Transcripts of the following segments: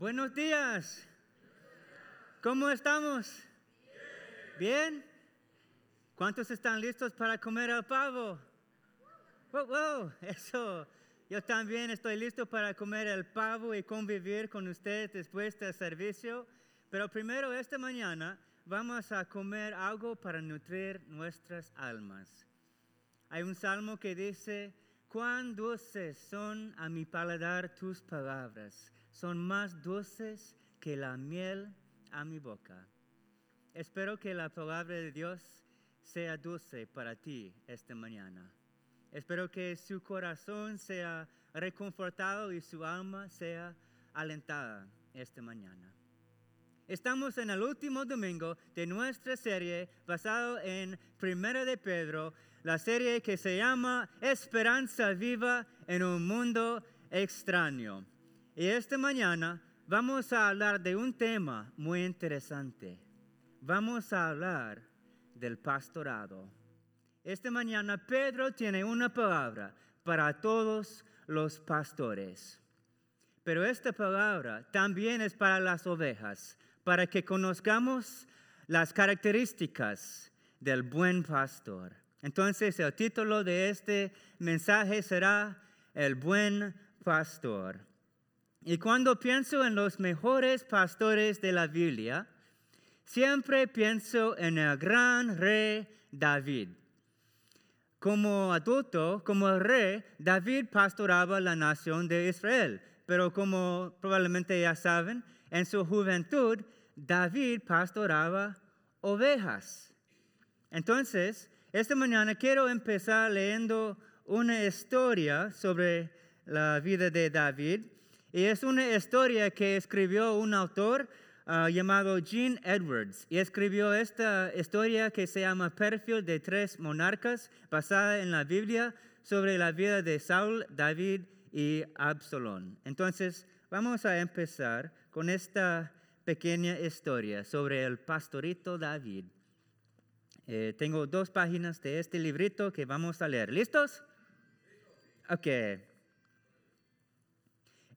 Buenos días. ¿Cómo estamos? Bien. ¿Cuántos están listos para comer el pavo? Wow, wow, eso. Yo también estoy listo para comer el pavo y convivir con ustedes después del servicio. Pero primero, esta mañana vamos a comer algo para nutrir nuestras almas. Hay un salmo que dice, cuán dulces son a mi paladar tus palabras son más dulces que la miel a mi boca. Espero que la palabra de Dios sea dulce para ti esta mañana. Espero que su corazón sea reconfortado y su alma sea alentada esta mañana. Estamos en el último domingo de nuestra serie basado en Primera de Pedro, la serie que se llama Esperanza viva en un mundo extraño. Y esta mañana vamos a hablar de un tema muy interesante. Vamos a hablar del pastorado. Esta mañana Pedro tiene una palabra para todos los pastores. Pero esta palabra también es para las ovejas, para que conozcamos las características del buen pastor. Entonces el título de este mensaje será El buen pastor. Y cuando pienso en los mejores pastores de la Biblia, siempre pienso en el gran rey David. Como adulto, como rey, David pastoraba la nación de Israel. Pero como probablemente ya saben, en su juventud, David pastoraba ovejas. Entonces, esta mañana quiero empezar leyendo una historia sobre la vida de David y es una historia que escribió un autor ah, llamado Gene Edwards. Y escribió esta historia que se llama Perfil de tres monarcas, basada en la Biblia, sobre la vida de Saúl, David y Absalón. Entonces, vamos a empezar con esta pequeña historia sobre el pastorito David. Eh, tengo dos páginas de este librito que vamos a leer. ¿Listos? Ok.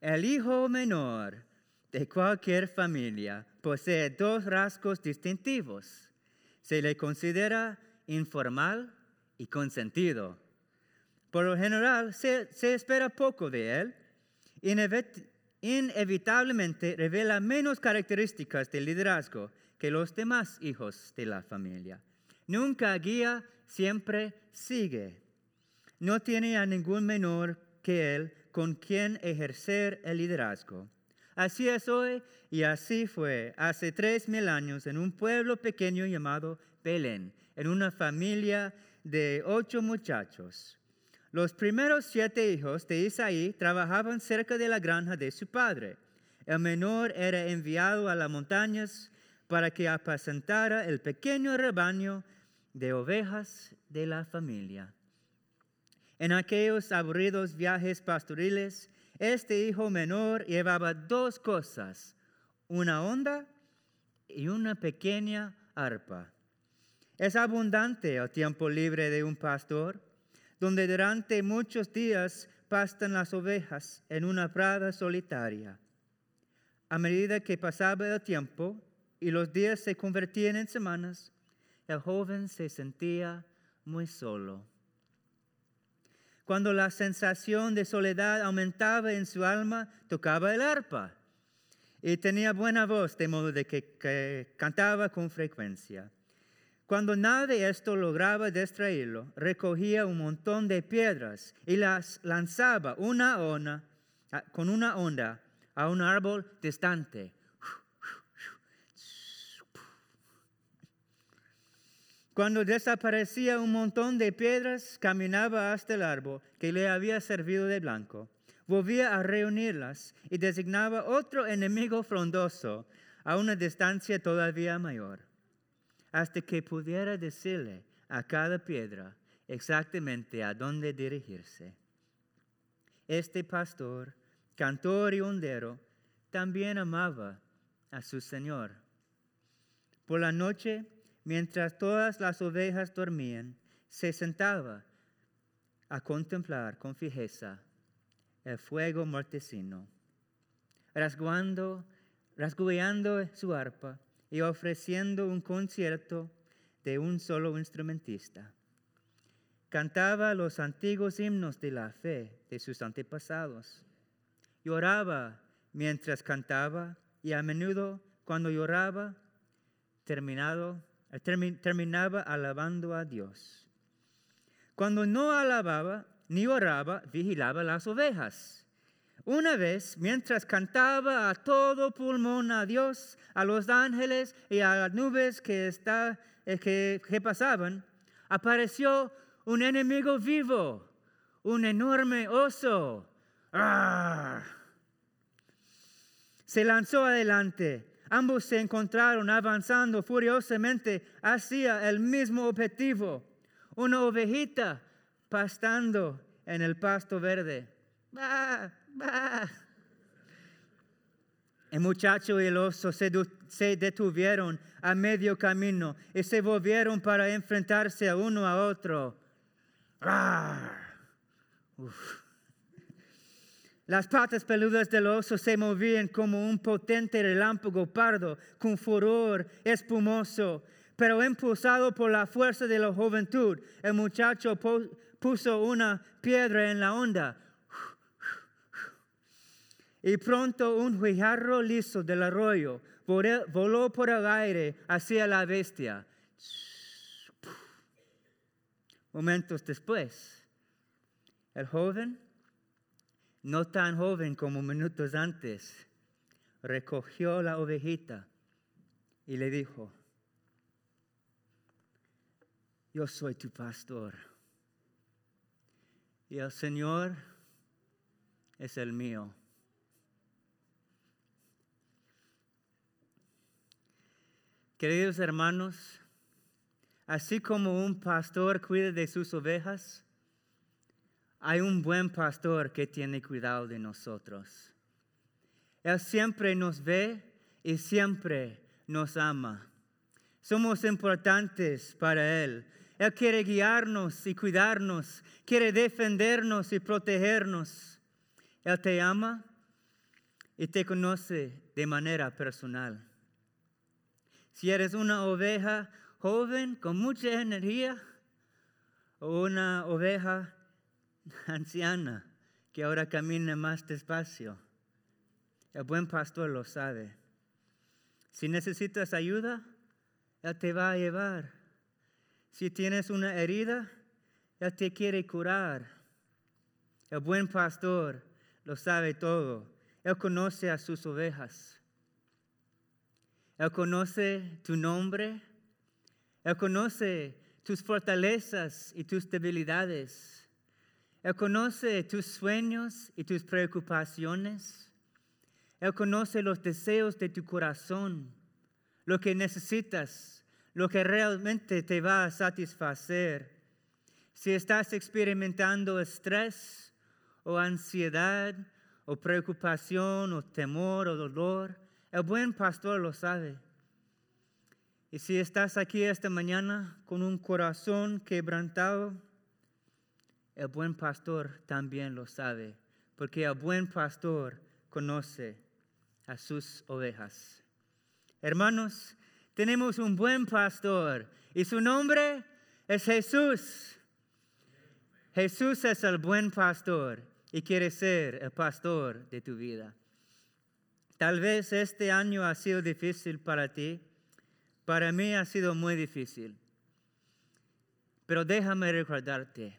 El hijo menor de cualquier familia posee dos rasgos distintivos. Se le considera informal y consentido. Por lo general, se, espera poco de él. inevitablemente revela menos características de liderazgo que los demás hijos de la familia. Nunca guía, siempre sigue. No tiene a ningún menor que él con quien ejercer el liderazgo. Así es hoy y así fue hace tres mil años en un pueblo pequeño llamado Belén, en una familia de ocho muchachos. Los primeros siete hijos de Isaí trabajaban cerca de la granja de su padre. El menor era enviado a las montañas para que apacentara el pequeño rebaño de ovejas de la familia. En aquellos aburridos viajes pastoriles, este hijo menor llevaba dos cosas, una onda y una pequeña arpa. Es abundante el tiempo libre de un pastor, donde durante muchos días pastan las ovejas en una prada solitaria. A medida que pasaba el tiempo y los días se convertían en semanas, el joven se sentía muy solo. Cuando la sensación de soledad aumentaba en su alma, tocaba el arpa y tenía buena voz, de modo de que, cantaba con frecuencia. Cuando nada de esto lograba distraerlo, recogía un montón de piedras y las lanzaba una onda, con una onda a un árbol distante Cuando desaparecía un montón de piedras, caminaba hasta el árbol que le había servido de blanco. Volvía a reunirlas y designaba otro enemigo frondoso a una distancia todavía mayor, hasta que pudiera decirle a cada piedra exactamente a dónde dirigirse. Este pastor, cantor y hondero, también amaba a su Señor. Por la noche mientras todas las ovejas dormían, se sentaba a contemplar con fijeza el fuego mortecino, rasguando rasgueando su arpa y ofreciendo un concierto de un solo instrumentista. Cantaba los antiguos himnos de la fe de sus antepasados. Lloraba mientras cantaba y a menudo cuando lloraba terminado, terminaba alabando a Dios. Cuando no alababa ni oraba, vigilaba las ovejas una vez, mientras cantaba a todo pulmón a Dios, a los ángeles y a las nubes que, eh, pasaban, apareció un enemigo vivo, un enorme oso. Se lanzó adelante. Ambos se encontraron avanzando furiosamente hacia el mismo objetivo. Una ovejita pastando en el pasto verde. El muchacho y el oso se, detuvieron a medio camino y se volvieron para enfrentarse a uno a otro. Las patas peludas del oso se movían como un potente relámpago pardo con furor espumoso, pero impulsado por la fuerza de la juventud, el muchacho puso una piedra en la onda y pronto un guijarro liso del arroyo voló por el aire hacia la bestia. Momentos después, el joven, no tan joven como minutos antes, recogió la ovejita y le dijo, yo soy tu pastor y el Señor es el mío. Queridos hermanos, así como un pastor cuida de sus ovejas, hay un buen pastor que tiene cuidado de nosotros. Él siempre nos ve y siempre nos ama. Somos importantes para Él. Él quiere guiarnos y cuidarnos, quiere defendernos y protegernos. Él te ama y te conoce de manera personal. Si eres una oveja joven con mucha energía o una oveja anciana que ahora camina más despacio, el buen pastor lo sabe. Si necesitas ayuda, Él te va a llevar. Si tienes una herida, Él te quiere curar. El buen pastor lo sabe todo. Él conoce a sus ovejas. Él conoce tu nombre. Él conoce tus fortalezas y tus debilidades. Él conoce tus sueños y tus preocupaciones. Él conoce los deseos de tu corazón, lo que necesitas, lo que realmente te va a satisfacer. Si estás experimentando estrés o ansiedad o preocupación o temor o dolor, el buen pastor lo sabe. Y si estás aquí esta mañana con un corazón quebrantado, el buen pastor también lo sabe, porque el buen pastor conoce a sus ovejas. Hermanos, tenemos un buen pastor y su nombre es Jesús. Jesús es el buen pastor y quiere ser el pastor de tu vida. Tal vez este año ha sido difícil para ti. Para mí ha sido muy difícil. Pero déjame recordarte,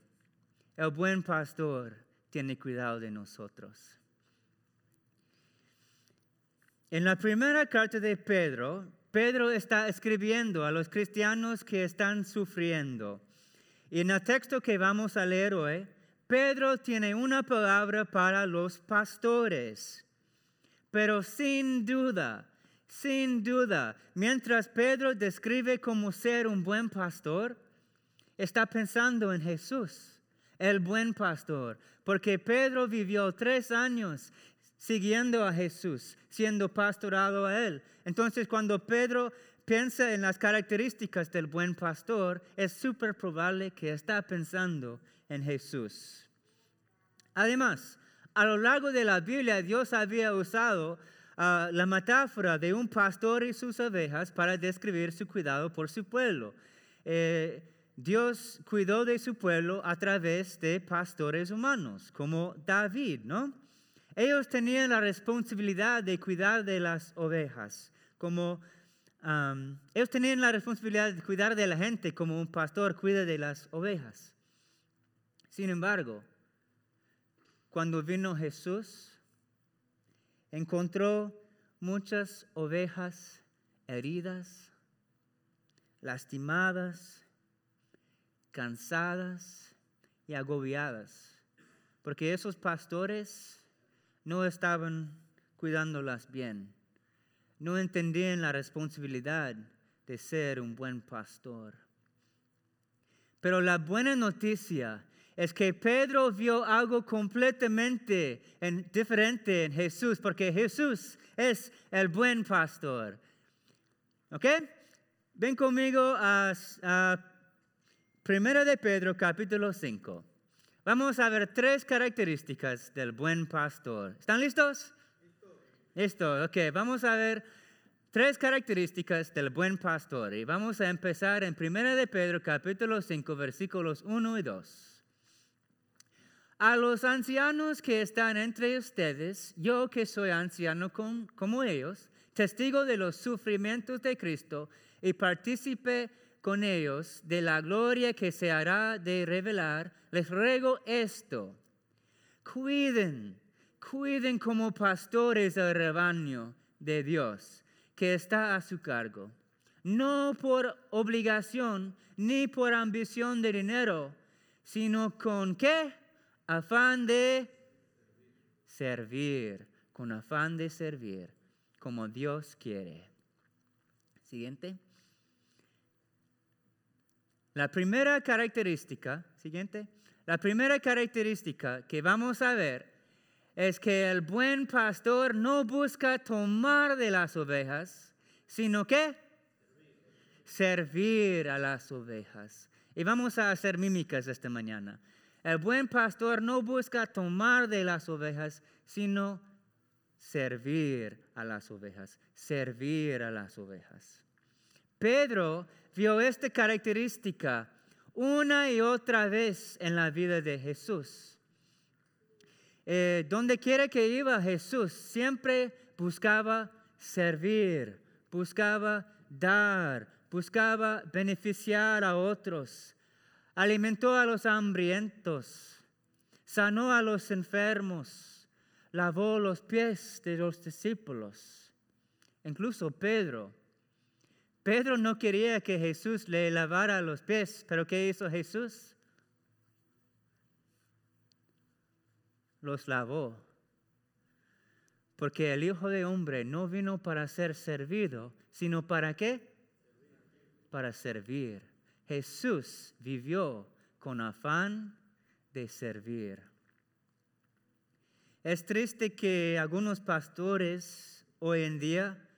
el buen pastor tiene cuidado de nosotros. En la primera carta de Pedro, Pedro está escribiendo a los cristianos que están sufriendo. Y en el texto que vamos a leer hoy, Pedro tiene una palabra para los pastores. Pero sin duda, sin duda, mientras Pedro describe cómo ser un buen pastor, está pensando en Jesús, el buen pastor, porque Pedro vivió tres años siguiendo a Jesús, siendo pastorado a él. Entonces, cuando Pedro piensa en las características del buen pastor, es súper probable que está pensando en Jesús. Además, a lo largo de la Biblia Dios había usado ah, la metáfora de un pastor y sus ovejas para describir su cuidado por su pueblo. Eh, Dios cuidó de su pueblo a través de pastores humanos, como David, ¿no? Ellos tenían la responsabilidad de cuidar de las ovejas, como ellos tenían la responsabilidad de cuidar de la gente como un pastor cuida de las ovejas. Sin embargo, cuando vino Jesús, encontró muchas ovejas heridas, lastimadas, cansadas y agobiadas, porque esos pastores no estaban cuidándolas bien, no entendían la responsabilidad de ser un buen pastor. Pero la buena noticia es que Pedro vio algo completamente diferente en Jesús, porque Jesús es el buen pastor. ¿Ok? Ven conmigo a, a Primera de Pedro capítulo 5. Vamos a ver tres características del buen pastor. ¿Están listos? Listo. Ok, vamos a ver tres características del buen pastor. Y vamos a empezar en Primera de Pedro capítulo 5 versículos 1 y 2. A los ancianos que están entre ustedes, yo que soy anciano como ellos, testigo de los sufrimientos de Cristo y partícipe con ellos de la gloria que se hará de revelar, les ruego esto. Cuiden, cuiden como pastores del rebaño de Dios que está a su cargo, no por obligación ni por ambición de dinero, sino con qué? Afán de servir, con afán de servir, como Dios quiere. Siguiente. La primera característica, siguiente, la primera característica que vamos a ver es que el buen pastor no busca tomar de las ovejas, sino que servir a las ovejas. Y vamos a hacer mímicas esta mañana. El buen pastor no busca tomar de las ovejas, sino servir a las ovejas, servir a las ovejas. Pedro vio esta característica una y otra vez en la vida de Jesús. Eh, donde quiera que iba Jesús, siempre buscaba servir, buscaba dar, buscaba beneficiar a otros, alimentó a los hambrientos, sanó a los enfermos, lavó los pies de los discípulos. Incluso Pedro Pedro no quería que Jesús le lavara los pies, pero ¿qué hizo Jesús? Los lavó. Porque el Hijo de Hombre no vino para ser servido, sino para qué? Para servir. Jesús vivió con afán de servir. Es triste que algunos pastores hoy en día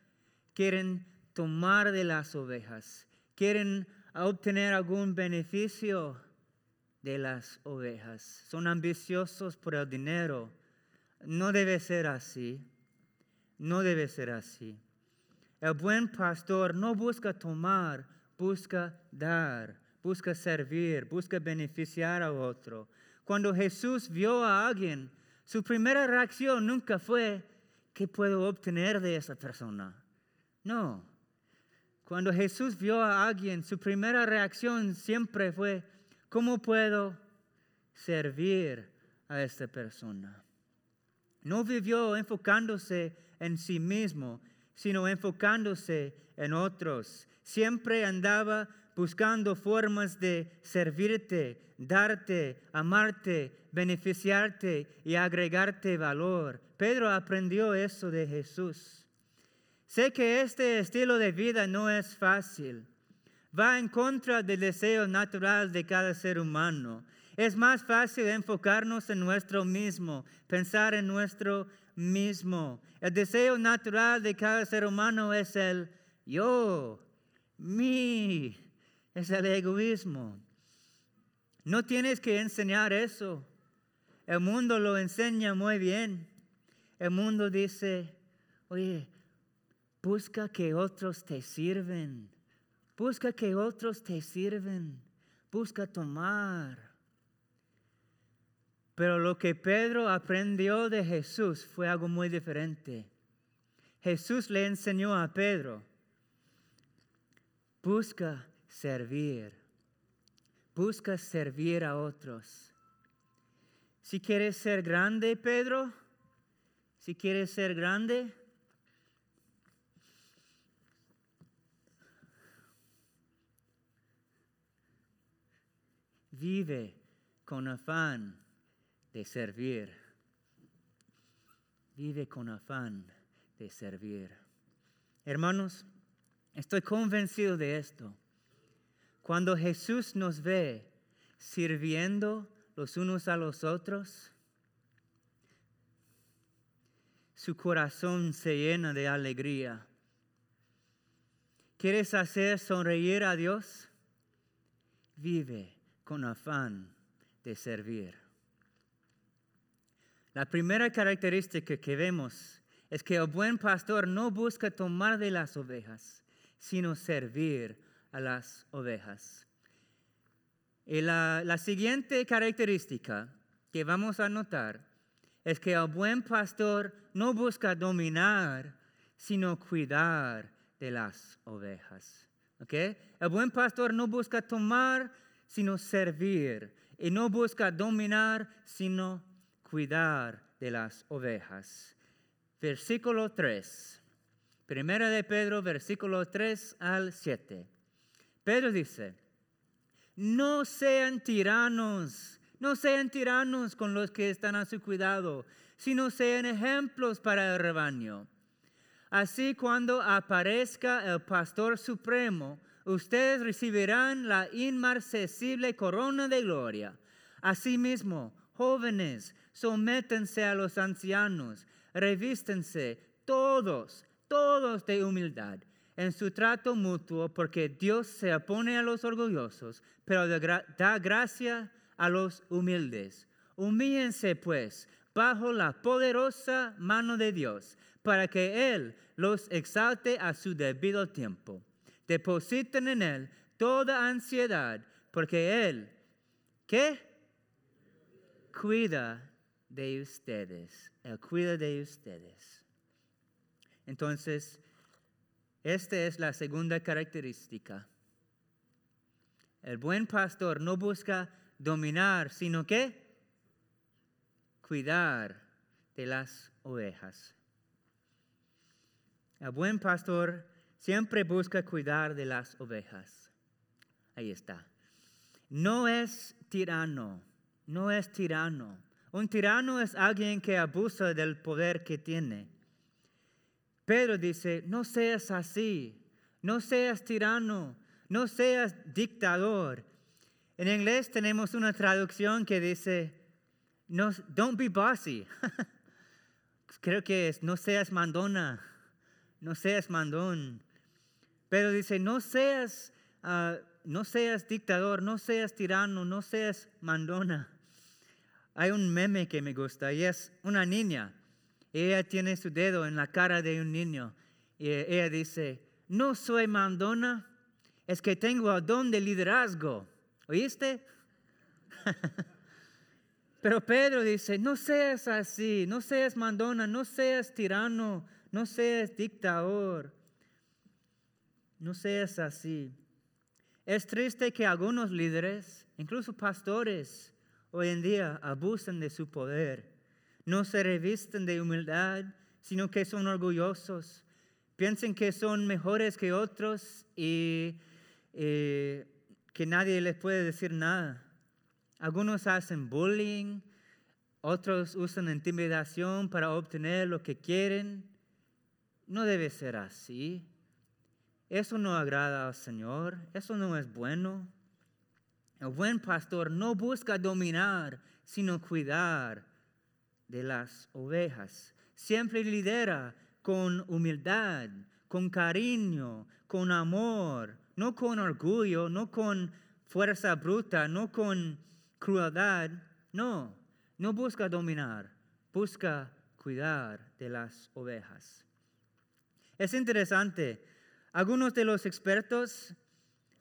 quieren tomar de las ovejas, quieren obtener algún beneficio de las ovejas, son ambiciosos por el dinero. No debe ser así, no debe ser así. El buen pastor no busca tomar, busca dar, busca servir, busca beneficiar a otro. Cuando Jesús vio a alguien, su primera reacción nunca fue, ¿qué puedo obtener de esa persona? No, cuando Jesús vio a alguien, su primera reacción siempre fue, ¿cómo puedo servir a esta persona? No vivió enfocándose en sí mismo, sino enfocándose en otros. Siempre andaba buscando formas de servirte, darte, amarte, beneficiarte y agregarte valor. Pedro aprendió eso de Jesús. Sé que este estilo de vida no es fácil. Va en contra del deseo natural de cada ser humano. Es más fácil enfocarnos en nuestro mismo, pensar en nuestro mismo. El deseo natural de cada ser humano es el yo, mi, es el egoísmo. No tienes que enseñar eso. El mundo lo enseña muy bien. El mundo dice, Oye, busca que otros te sirven. Busca que otros te sirven. Busca tomar. Pero lo que Pedro aprendió de Jesús fue algo muy diferente. Jesús le enseñó a Pedro, busca servir, busca servir a otros. Si quieres ser grande, Pedro, si quieres ser grande, vive con afán de servir. Vive con afán de servir. Hermanos, estoy convencido de esto. Cuando Jesús nos ve sirviendo los unos a los otros, su corazón se llena de alegría. ¿Quieres hacer sonreír a Dios? Vive con afán de servir. La primera característica que vemos es que el buen pastor no busca tomar de las ovejas, sino servir a las ovejas. Y la, la siguiente característica que vamos a notar es que el buen pastor no busca dominar, sino cuidar de las ovejas. ¿Okay? El buen pastor no busca tomar, sino servir. Y no busca dominar, sino cuidar de las ovejas. Versículo 3. Primera de Pedro, versículo 3 al 7. Pedro dice, no sean tiranos, no sean tiranos con los que están a su cuidado, sino sean ejemplos para el rebaño. Así cuando aparezca el pastor supremo, ustedes recibirán la inmarcesible corona de gloria. Asimismo, jóvenes, sométense a los ancianos, revístense todos, todos de humildad en su trato mutuo, porque Dios se opone a los orgullosos, pero da gracia a los humildes. Humíllense pues bajo la poderosa mano de Dios, para que Él los exalte a su debido tiempo. Depositen en Él toda ansiedad, porque Él, ¿qué? Cuida de ustedes. Él cuida de ustedes. Entonces, esta es la segunda característica. El buen pastor no busca dominar, sino que cuidar de las ovejas. El buen pastor siempre busca cuidar de las ovejas. Ahí está. No es tirano, no es tirano. Un tirano es alguien que abusa del poder que tiene. Pedro dice, no seas así, no seas tirano, no seas dictador. En inglés tenemos una traducción que dice, no, don't be bossy. Creo que es, no seas mandona, no seas mandón. Pero dice, no seas, ah, no seas dictador, no seas tirano, no seas mandona. Hay un meme que me gusta y es una niña. Ella tiene su dedo en la cara de un niño y ella dice, no soy mandona, es que tengo el don de liderazgo. ¿Oíste? Pero Pedro dice, no seas así, no seas mandona, no seas tirano, no seas dictador, no seas así. Es triste que algunos líderes, incluso pastores, hoy en día abusan de su poder. No se revisten de humildad, sino que son orgullosos. Piensan que son mejores que otros y eh, que nadie les puede decir nada. Algunos hacen bullying, otros usan intimidación para obtener lo que quieren. No debe ser así. Eso no agrada al Señor, eso no es bueno. El buen pastor no busca dominar, sino cuidar de las ovejas. Siempre lidera con humildad, con cariño, con amor, no con orgullo, no con fuerza bruta, no con crueldad. No, no busca dominar, busca cuidar de las ovejas. Es interesante. Algunos de los expertos,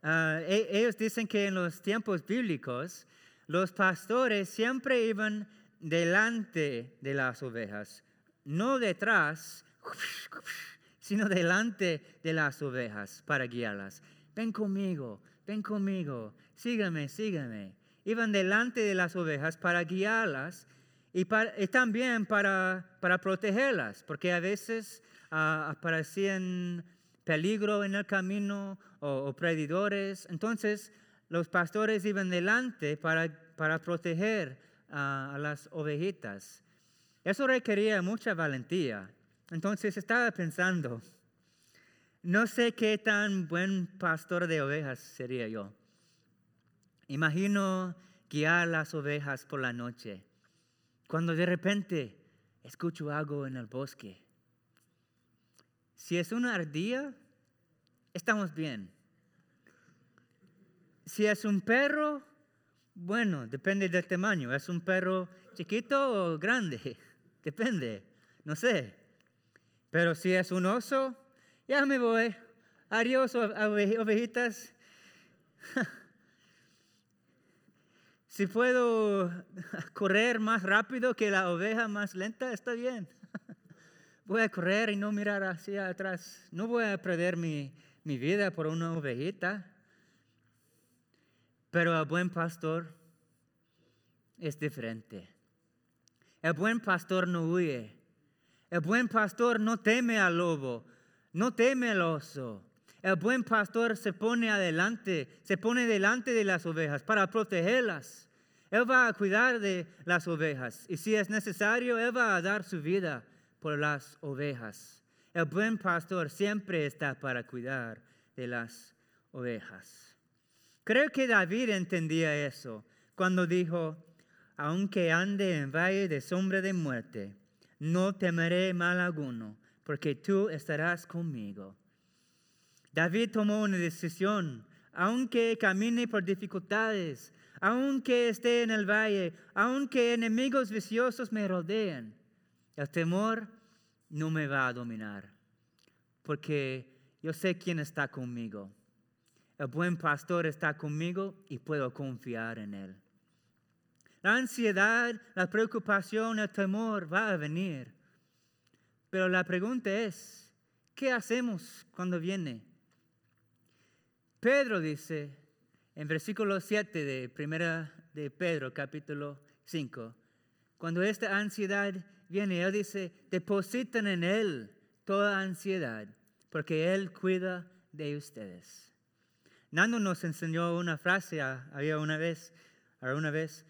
ah, e, ellos dicen que en los tiempos bíblicos, los pastores siempre iban delante de las ovejas, no detrás, sino delante de las ovejas para guiarlas. Ven conmigo, ven conmigo, sígame, sígame. Iban delante de las ovejas para guiarlas y, también para, para, protegerlas, porque a veces uh, aparecían peligro en el camino o, predidores. Entonces los pastores iban delante para, para proteger a las ovejitas. Eso requería mucha valentía. Entonces estaba pensando, no sé qué tan buen pastor de ovejas sería yo. Imagino guiar las ovejas por la noche, cuando de repente escucho algo en el bosque. Si es una ardilla, estamos bien. Si es un perro, bueno, depende del tamaño. ¿Es un perro chiquito o grande? Depende, no sé. Pero si es un oso, ya me voy. Adiós, ovejitas. si puedo correr más rápido que la oveja más lenta, está bien. Voy a correr y no mirar hacia atrás. No voy a perder mi, mi vida por una ovejita. Pero el buen pastor es diferente. El buen pastor no huye. El buen pastor no teme al lobo, no teme al oso. El buen pastor se pone adelante, se pone delante de las ovejas para protegerlas. Él va a cuidar de las ovejas y si es necesario, Él va a dar su vida por las ovejas. El buen pastor siempre está para cuidar de las ovejas. Creo que David entendía eso cuando dijo, aunque ande en valle de sombra de muerte, no temeré mal alguno, porque tú estarás conmigo. David tomó una decisión, aunque camine por dificultades, aunque esté en el valle, aunque enemigos viciosos me rodeen, el temor no me va a dominar, porque yo sé quién está conmigo. El buen pastor está conmigo y puedo confiar en él. La ansiedad, la preocupación, el temor va a venir. Pero la pregunta es, ¿qué hacemos cuando viene? Pedro dice en versículo 7 de primera de Pedro capítulo 5, cuando esta ansiedad viene, él dice, depositan en él toda ansiedad, porque él cuida de ustedes. Nando nos enseñó una frase, ah, había una vez, una vez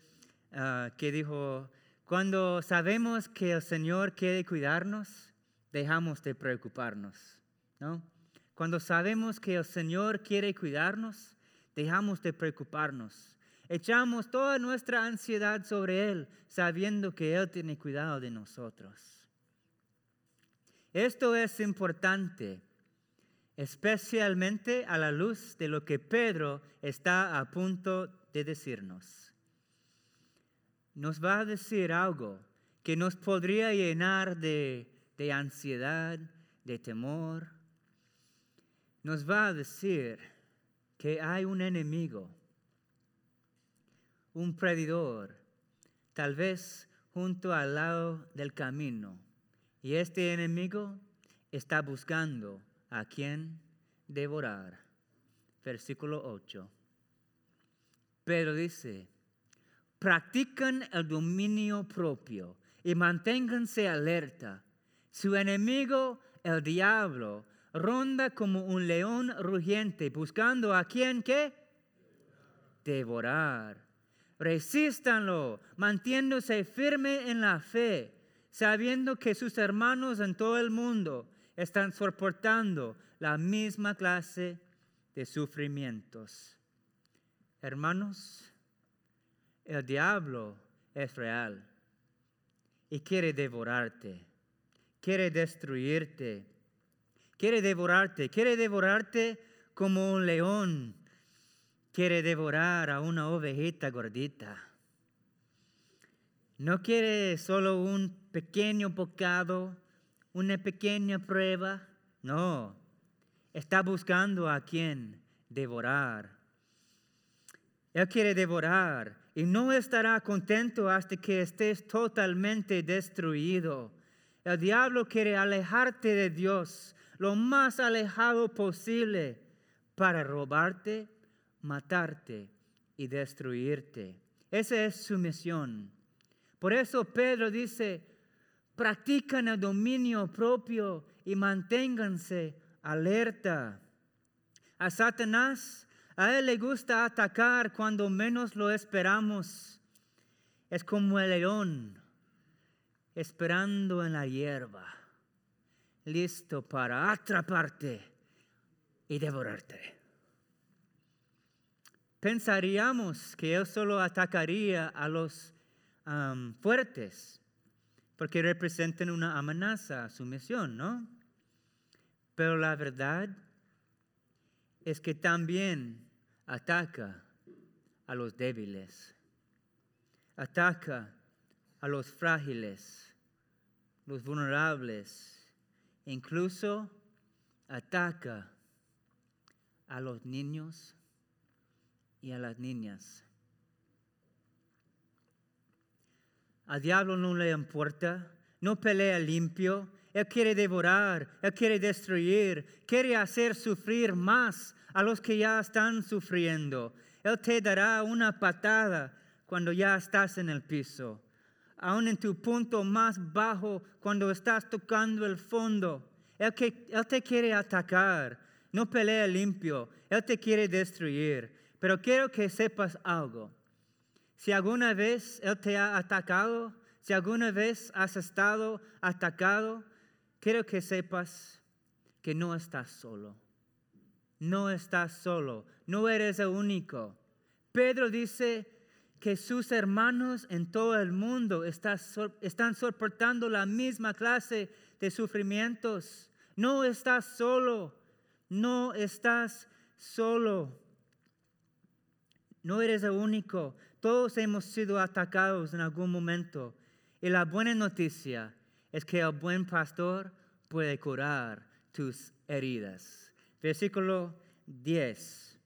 ah, que dijo, cuando sabemos que el Señor quiere cuidarnos, dejamos de preocuparnos. ¿no? Cuando sabemos que el Señor quiere cuidarnos, dejamos de preocuparnos. Echamos toda nuestra ansiedad sobre Él, sabiendo que Él tiene cuidado de nosotros. Esto es importante especialmente a la luz de lo que Pedro está a punto de decirnos. Nos va a decir algo que nos podría llenar de, ansiedad, de temor. Nos va a decir que hay un enemigo, un predador, tal vez junto al lado del camino. Y este enemigo está buscando a quien devorar. Versículo 8. Pero dice, practican el dominio propio y manténganse alerta. Su enemigo, el diablo, ronda como un león rugiente buscando a quien que devorar. Resístanlo, mantiéndose firme en la fe, sabiendo que sus hermanos en todo el mundo están soportando la misma clase de sufrimientos. Hermanos, el diablo es real y quiere devorarte, quiere destruirte, quiere devorarte, quiere devorarte como un león quiere devorar a una ovejita gordita. No quiere solo un pequeño bocado una pequeña prueba. No, está buscando a quien devorar. Él quiere devorar y no estará contento hasta que estés totalmente destruido. El diablo quiere alejarte de Dios lo más alejado posible para robarte, matarte y destruirte. Esa es su misión. Por eso Pedro dice, practican el dominio propio y manténganse alerta. A Satanás, a él le gusta atacar cuando menos lo esperamos. Es como el león esperando en la hierba, listo para atraparte y devorarte. Pensaríamos que él solo atacaría a los fuertes, porque representan una amenaza a su misión, ¿no? Pero la verdad es que también ataca a los débiles, ataca a los frágiles, los vulnerables, incluso ataca a los niños y a las niñas. Al diablo no le importa, no pelea limpio, él quiere devorar, Él quiere destruir, quiere hacer sufrir más a los que ya están sufriendo. Él te dará una patada cuando ya estás en el piso, aún en tu punto más bajo, cuando estás tocando el fondo. Él, que, él te quiere atacar, no pelea limpio, Él te quiere destruir. Pero quiero que sepas algo. Si alguna vez Él te ha atacado, si alguna vez has estado atacado, quiero que sepas que no estás solo. No estás solo, no eres el único. Pedro dice que sus hermanos en todo el mundo están soportando la misma clase de sufrimientos. No estás solo, no estás solo. No eres el único. Todos hemos sido atacados en algún momento. Y la buena noticia es que el buen pastor puede curar tus heridas. Versículo 10.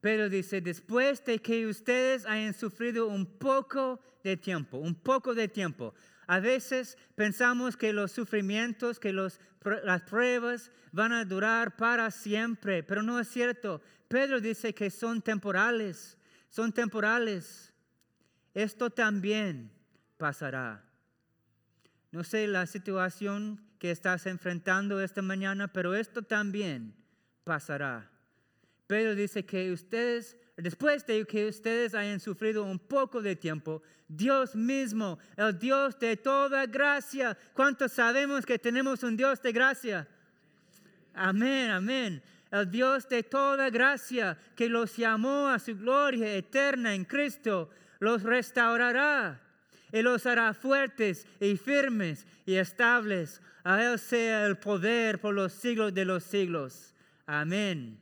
Pero dice, después de que ustedes hayan sufrido un poco de tiempo, un poco de tiempo, a veces pensamos que los sufrimientos, que las pruebas van a durar para siempre, pero no es cierto. Pedro dice que son temporales, son temporales. Esto también pasará. No sé la situación que estás enfrentando esta mañana, pero esto también pasará. Pedro dice que ustedes, después de que ustedes hayan sufrido un poco de tiempo, Dios mismo, el Dios de toda gracia, ¿cuántos sabemos que tenemos un Dios de gracia? Amén, amén. El Dios de toda gracia que los llamó a su gloria eterna en Cristo, los restaurará y los hará fuertes y firmes y estables. A Él sea el poder por los siglos de los siglos. Amén.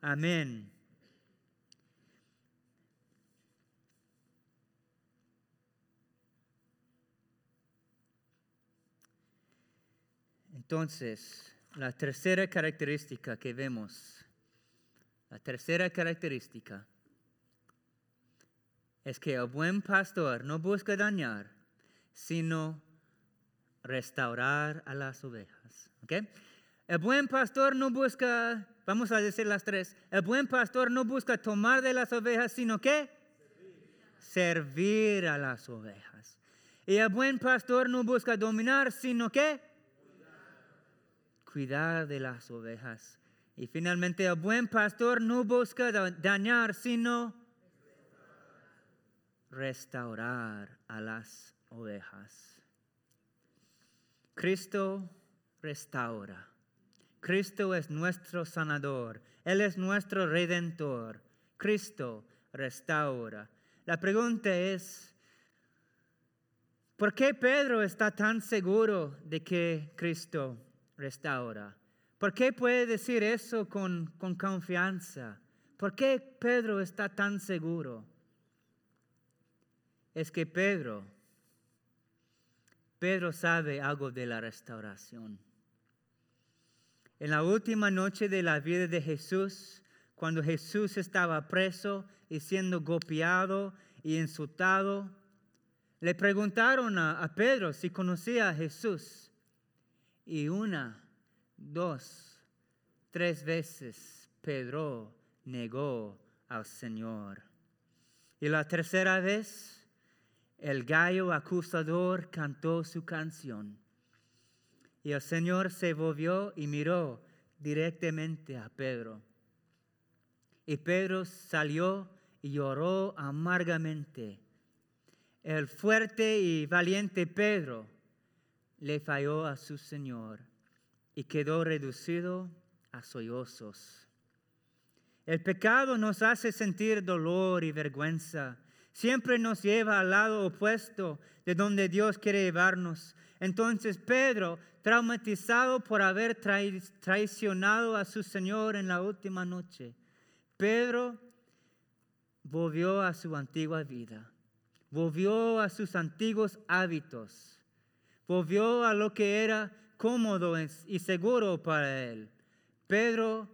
Amén. Entonces, la tercera característica que vemos, la tercera característica es que el buen pastor no busca dañar, sino restaurar a las ovejas. ¿okay? El buen pastor no busca, vamos a decir las tres, el buen pastor no busca tomar de las ovejas, sino que servir, a las ovejas. Y el buen pastor no busca dominar, sino que cuidar de las ovejas. Y finalmente el buen pastor no busca dañar, sino restaurar a las ovejas. Cristo restaura. Cristo es nuestro sanador. Él es nuestro redentor. Cristo restaura. La pregunta es, ¿por qué Pedro está tan seguro de que Cristo restaura? ¿Por qué puede decir eso con, con confianza? ¿Por qué Pedro está tan seguro? es que Pedro, Pedro sabe algo de la restauración. En la última noche de la vida de Jesús, cuando Jesús estaba preso y siendo golpeado y insultado, le preguntaron a, a Pedro si conocía a Jesús. Y una, dos, tres veces Pedro negó al Señor. Y la tercera vez, el gallo acusador cantó su canción. Y el Señor se volvió y miró directamente a Pedro. Y Pedro salió y lloró amargamente. El fuerte y valiente Pedro le falló a su Señor y quedó reducido a sollozos. El pecado nos hace sentir dolor y vergüenza. Siempre nos lleva al lado opuesto de donde Dios quiere llevarnos. Entonces Pedro, traumatizado por haber traicionado a su Señor en la última noche, Pedro volvió a su antigua vida, volvió a sus antiguos hábitos, volvió a lo que era cómodo y seguro para él. Pedro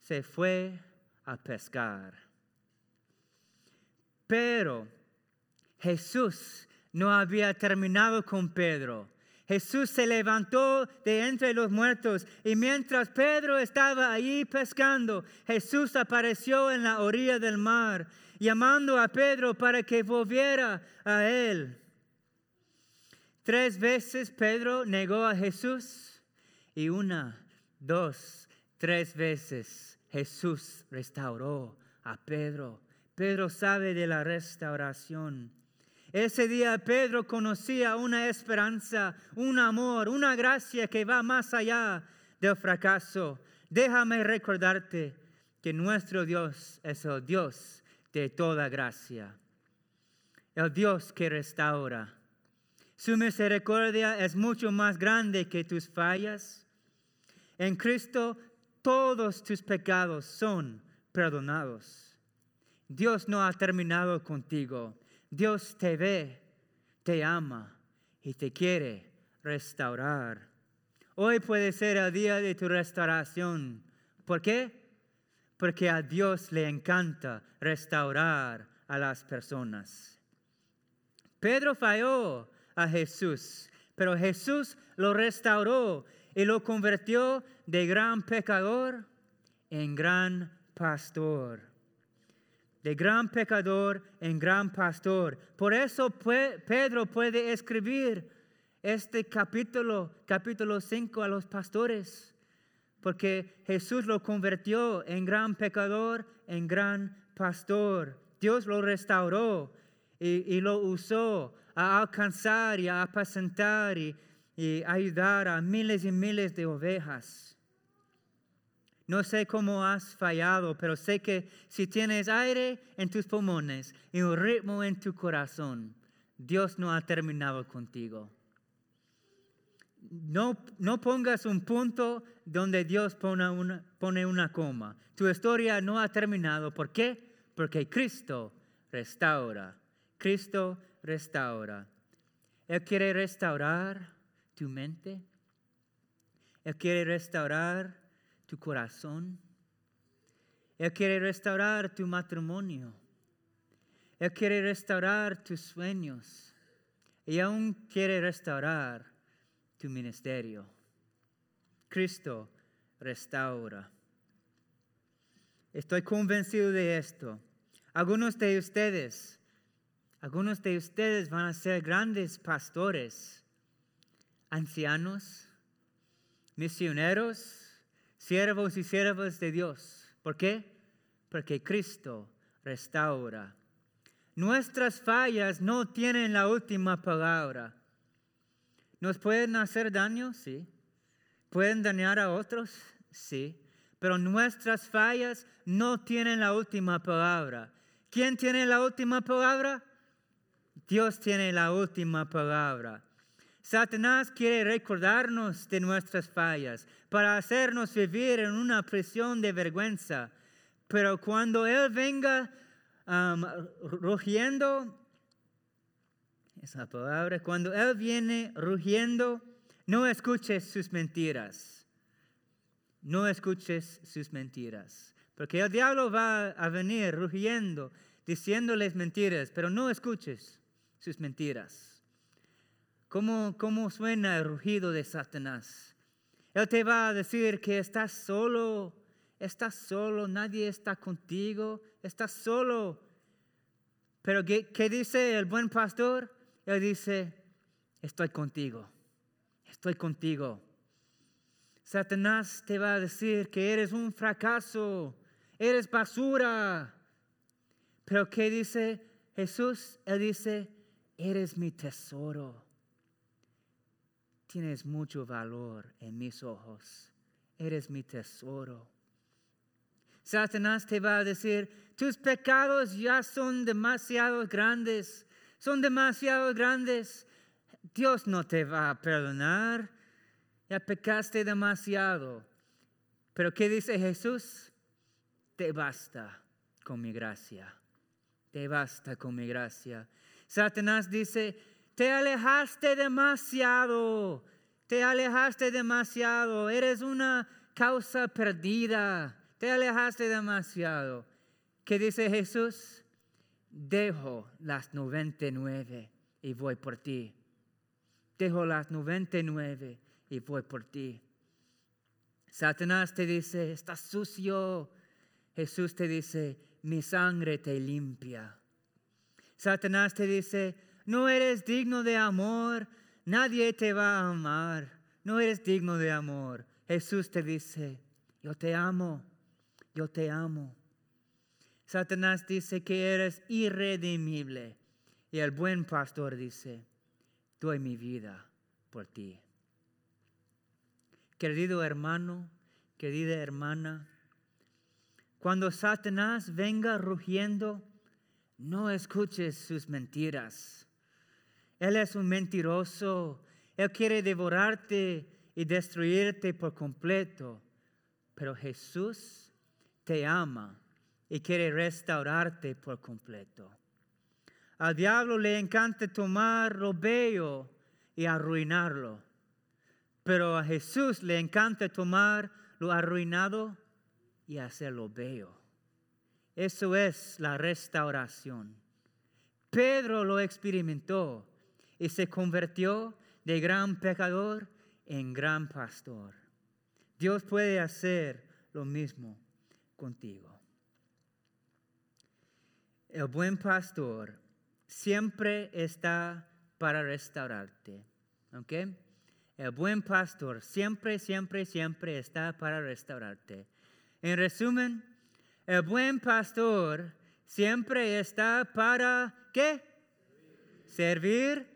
se fue a pescar. Pero Jesús no había terminado con Pedro. Jesús se levantó de entre los muertos y mientras Pedro estaba allí pescando, Jesús apareció en la orilla del mar, llamando a Pedro para que volviera a él. Tres veces Pedro negó a Jesús y una, dos, tres veces Jesús restauró a Pedro. Pedro sabe de la restauración. Ese día Pedro conocía una esperanza, un amor, una gracia que va más allá del fracaso. Déjame recordarte que nuestro Dios es el Dios de toda gracia, el Dios que restaura. Su misericordia es mucho más grande que tus fallas. En Cristo todos tus pecados son perdonados. Dios no ha terminado contigo. Dios te ve, te ama y te quiere restaurar. Hoy puede ser el día de tu restauración. ¿Por qué? Porque a Dios le encanta restaurar a las personas. Pedro falló a Jesús, pero Jesús lo restauró y lo convirtió de gran pecador en gran pastor. De gran pecador en gran pastor. Por eso Pedro puede escribir este capítulo, capítulo 5 a los pastores, porque Jesús lo convirtió en gran pecador, en gran pastor. Dios lo restauró y, y lo usó a alcanzar y a apacentar y, y ayudar a miles y miles de ovejas. No sé cómo has fallado, pero sé que si tienes aire en tus pulmones y un ritmo en tu corazón, Dios no ha terminado contigo. No, no pongas un punto donde Dios pone una, pone una coma. Tu historia no ha terminado. ¿Por qué? Porque Cristo restaura. Cristo restaura. Él quiere restaurar tu mente. Él quiere restaurar tu corazón. Él quiere restaurar tu matrimonio. Él quiere restaurar tus sueños. Y aún quiere restaurar tu ministerio. Cristo restaura. Estoy convencido de esto. Algunos de ustedes algunos de ustedes van a ser grandes pastores, ancianos, misioneros, siervos y siervas de Dios. ¿Por qué? Porque Cristo restaura. Nuestras fallas no tienen la última palabra. ¿Nos pueden hacer daño? Sí. ¿Pueden dañar a otros? Sí. Pero nuestras fallas no tienen la última palabra. ¿Quién tiene la última palabra? Dios tiene la última palabra. Satanás quiere recordarnos de nuestras fallas para hacernos vivir en una prisión de vergüenza. Pero cuando Él venga um, rugiendo, esa palabra, cuando Él viene rugiendo, no escuches sus mentiras. no escuches sus mentiras. Porque el diablo va a venir rugiendo, diciéndoles mentiras, pero no escuches sus mentiras. ¿Cómo, ¿Cómo suena el rugido de Satanás? Él te va a decir que estás solo, estás solo, nadie está contigo, estás solo. Pero ¿qué, qué dice el buen pastor? Él dice, estoy contigo, estoy contigo. Satanás te va a decir que eres un fracaso, eres basura. Pero ¿qué dice Jesús? Él dice, eres mi tesoro. Tienes mucho valor en mis ojos. Eres mi tesoro. Satanás te va a decir, tus pecados ya son demasiado grandes, son demasiado grandes. Dios no te va a perdonar ya pecaste demasiado. Pero ¿qué dice Jesús? Te basta con mi gracia. Te basta con mi gracia. Satanás dice, te alejaste demasiado. Te alejaste demasiado. Eres una causa perdida. Te alejaste demasiado. ¿Qué dice Jesús? Dejo las 99 y voy por ti. Dejo las 99 y voy por ti. Satanás te dice, estás sucio. Jesús te dice, mi sangre te limpia. Satanás te dice, no eres digno de amor, nadie te va a amar, no eres digno de amor. Jesús te dice, yo te amo, yo te amo. Satanás dice que eres irredimible y el buen pastor dice, doy mi vida por ti. Querido hermano, querida hermana, cuando Satanás venga rugiendo, no escuches sus mentiras. Él es un mentiroso. Él quiere devorarte y destruirte por completo. Pero Jesús te ama y quiere restaurarte por completo. Al diablo le encanta tomar lo bello y arruinarlo. Pero a Jesús le encanta tomar lo arruinado y hacerlo bello. Eso es la restauración. Pedro lo experimentó y se convirtió de gran pecador en gran pastor. Dios puede hacer lo mismo contigo. El buen pastor siempre está para restaurarte. ¿Ok? El buen pastor siempre, siempre, siempre está para restaurarte. En resumen, el buen pastor siempre está para ¿qué? Servir,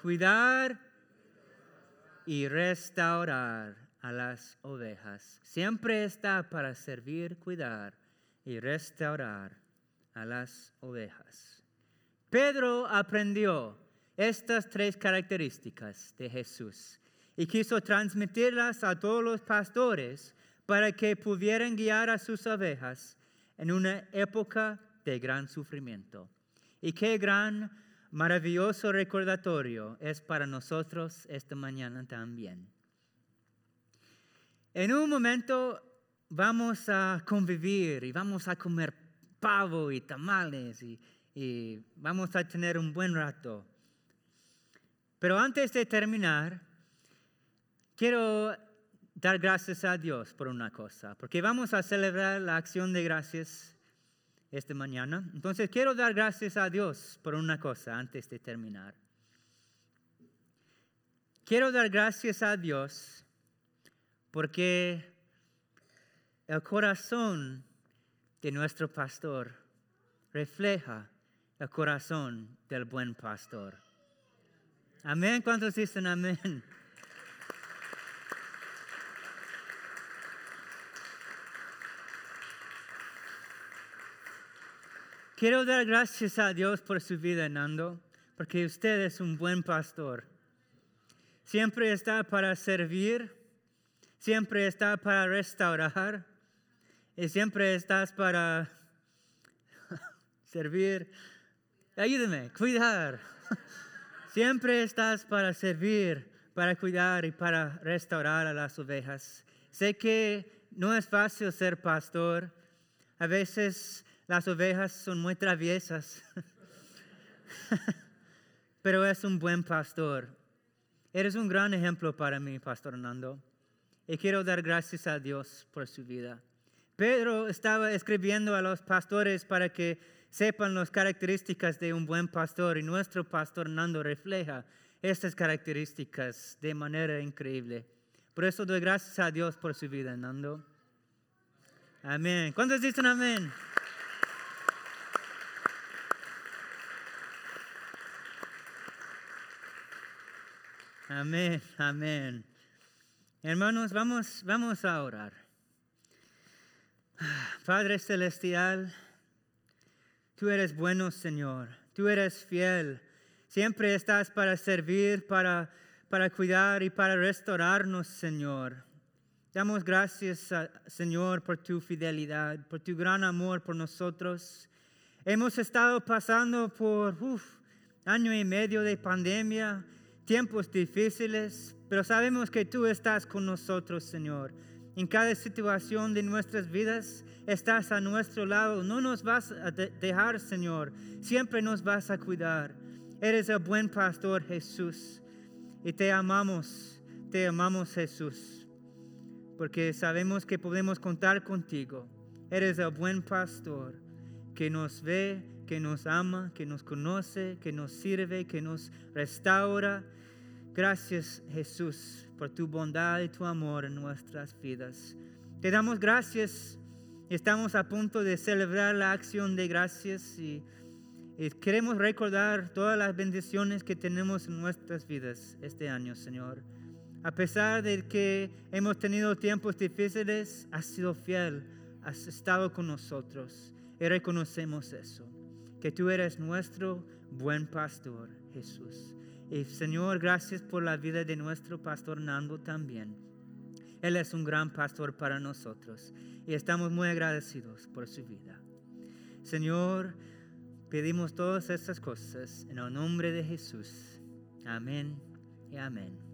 cuidar y restaurar a las ovejas. Siempre está para servir, cuidar y restaurar a las ovejas. Pedro aprendió estas tres características de Jesús y quiso transmitirlas a todos los pastores para que pudieran guiar a sus ovejas en una época de gran sufrimiento. Y qué gran, maravilloso recordatorio es para nosotros esta mañana también. En un momento vamos a convivir y vamos a comer pavo y tamales y, y vamos a tener un buen rato. Pero antes de terminar, quiero dar gracias a Dios por una cosa, porque vamos a celebrar la acción de gracias esta mañana. Entonces quiero dar gracias a Dios por una cosa antes de terminar. Quiero dar gracias a Dios porque el corazón de nuestro pastor refleja el corazón del buen pastor. Amén. ¿Cuántos dicen amén? Quiero dar gracias a Dios por su vida, Nando, porque usted es un buen pastor. Siempre está para servir, siempre está para restaurar y siempre estás para servir. Ayúdame, cuidar. Siempre estás para servir, para cuidar y para restaurar a las ovejas. Sé que no es fácil ser pastor. A veces las ovejas son muy traviesas. Pero es un buen pastor. Eres un gran ejemplo para mí, Pastor Hernando. Y quiero dar gracias a Dios por su vida. Pedro estaba escribiendo a los pastores para que sepan las características de un buen pastor y nuestro pastor Nando refleja estas características de manera increíble. Por eso doy gracias a Dios por su vida, Nando. Amén. ¿Cuántos dicen amén? Amén, amén. Hermanos, vamos, vamos a orar. Padre Celestial, tú eres bueno, Señor. Tú eres fiel. Siempre estás para servir, para, para cuidar y para restaurarnos, Señor. Damos gracias, Señor, por tu fidelidad, por tu gran amor por nosotros. Hemos estado pasando por año y medio de pandemia, tiempos difíciles, pero sabemos que tú estás con nosotros, Señor. En cada situación de nuestras vidas estás a nuestro lado. No nos vas a dejar, Señor. Siempre nos vas a cuidar. Eres el buen pastor, Jesús. Y te amamos, te amamos, Jesús. Porque sabemos que podemos contar contigo. Eres el buen pastor que nos ve, que nos ama, que nos conoce, que nos sirve, que nos restaura Gracias Jesús por tu bondad y tu amor en nuestras vidas. Te damos gracias. Estamos a punto de celebrar la acción de gracias y, queremos recordar todas las bendiciones que tenemos en nuestras vidas este año, Señor. A pesar de que hemos tenido tiempos difíciles, has sido fiel, has estado con nosotros y reconocemos eso, que tú eres nuestro buen pastor, Jesús. Y Señor, gracias por la vida de nuestro pastor Nando también. Él es un gran pastor para nosotros y estamos muy agradecidos por su vida. Señor, pedimos todas estas cosas en el nombre de Jesús. Amén y amén.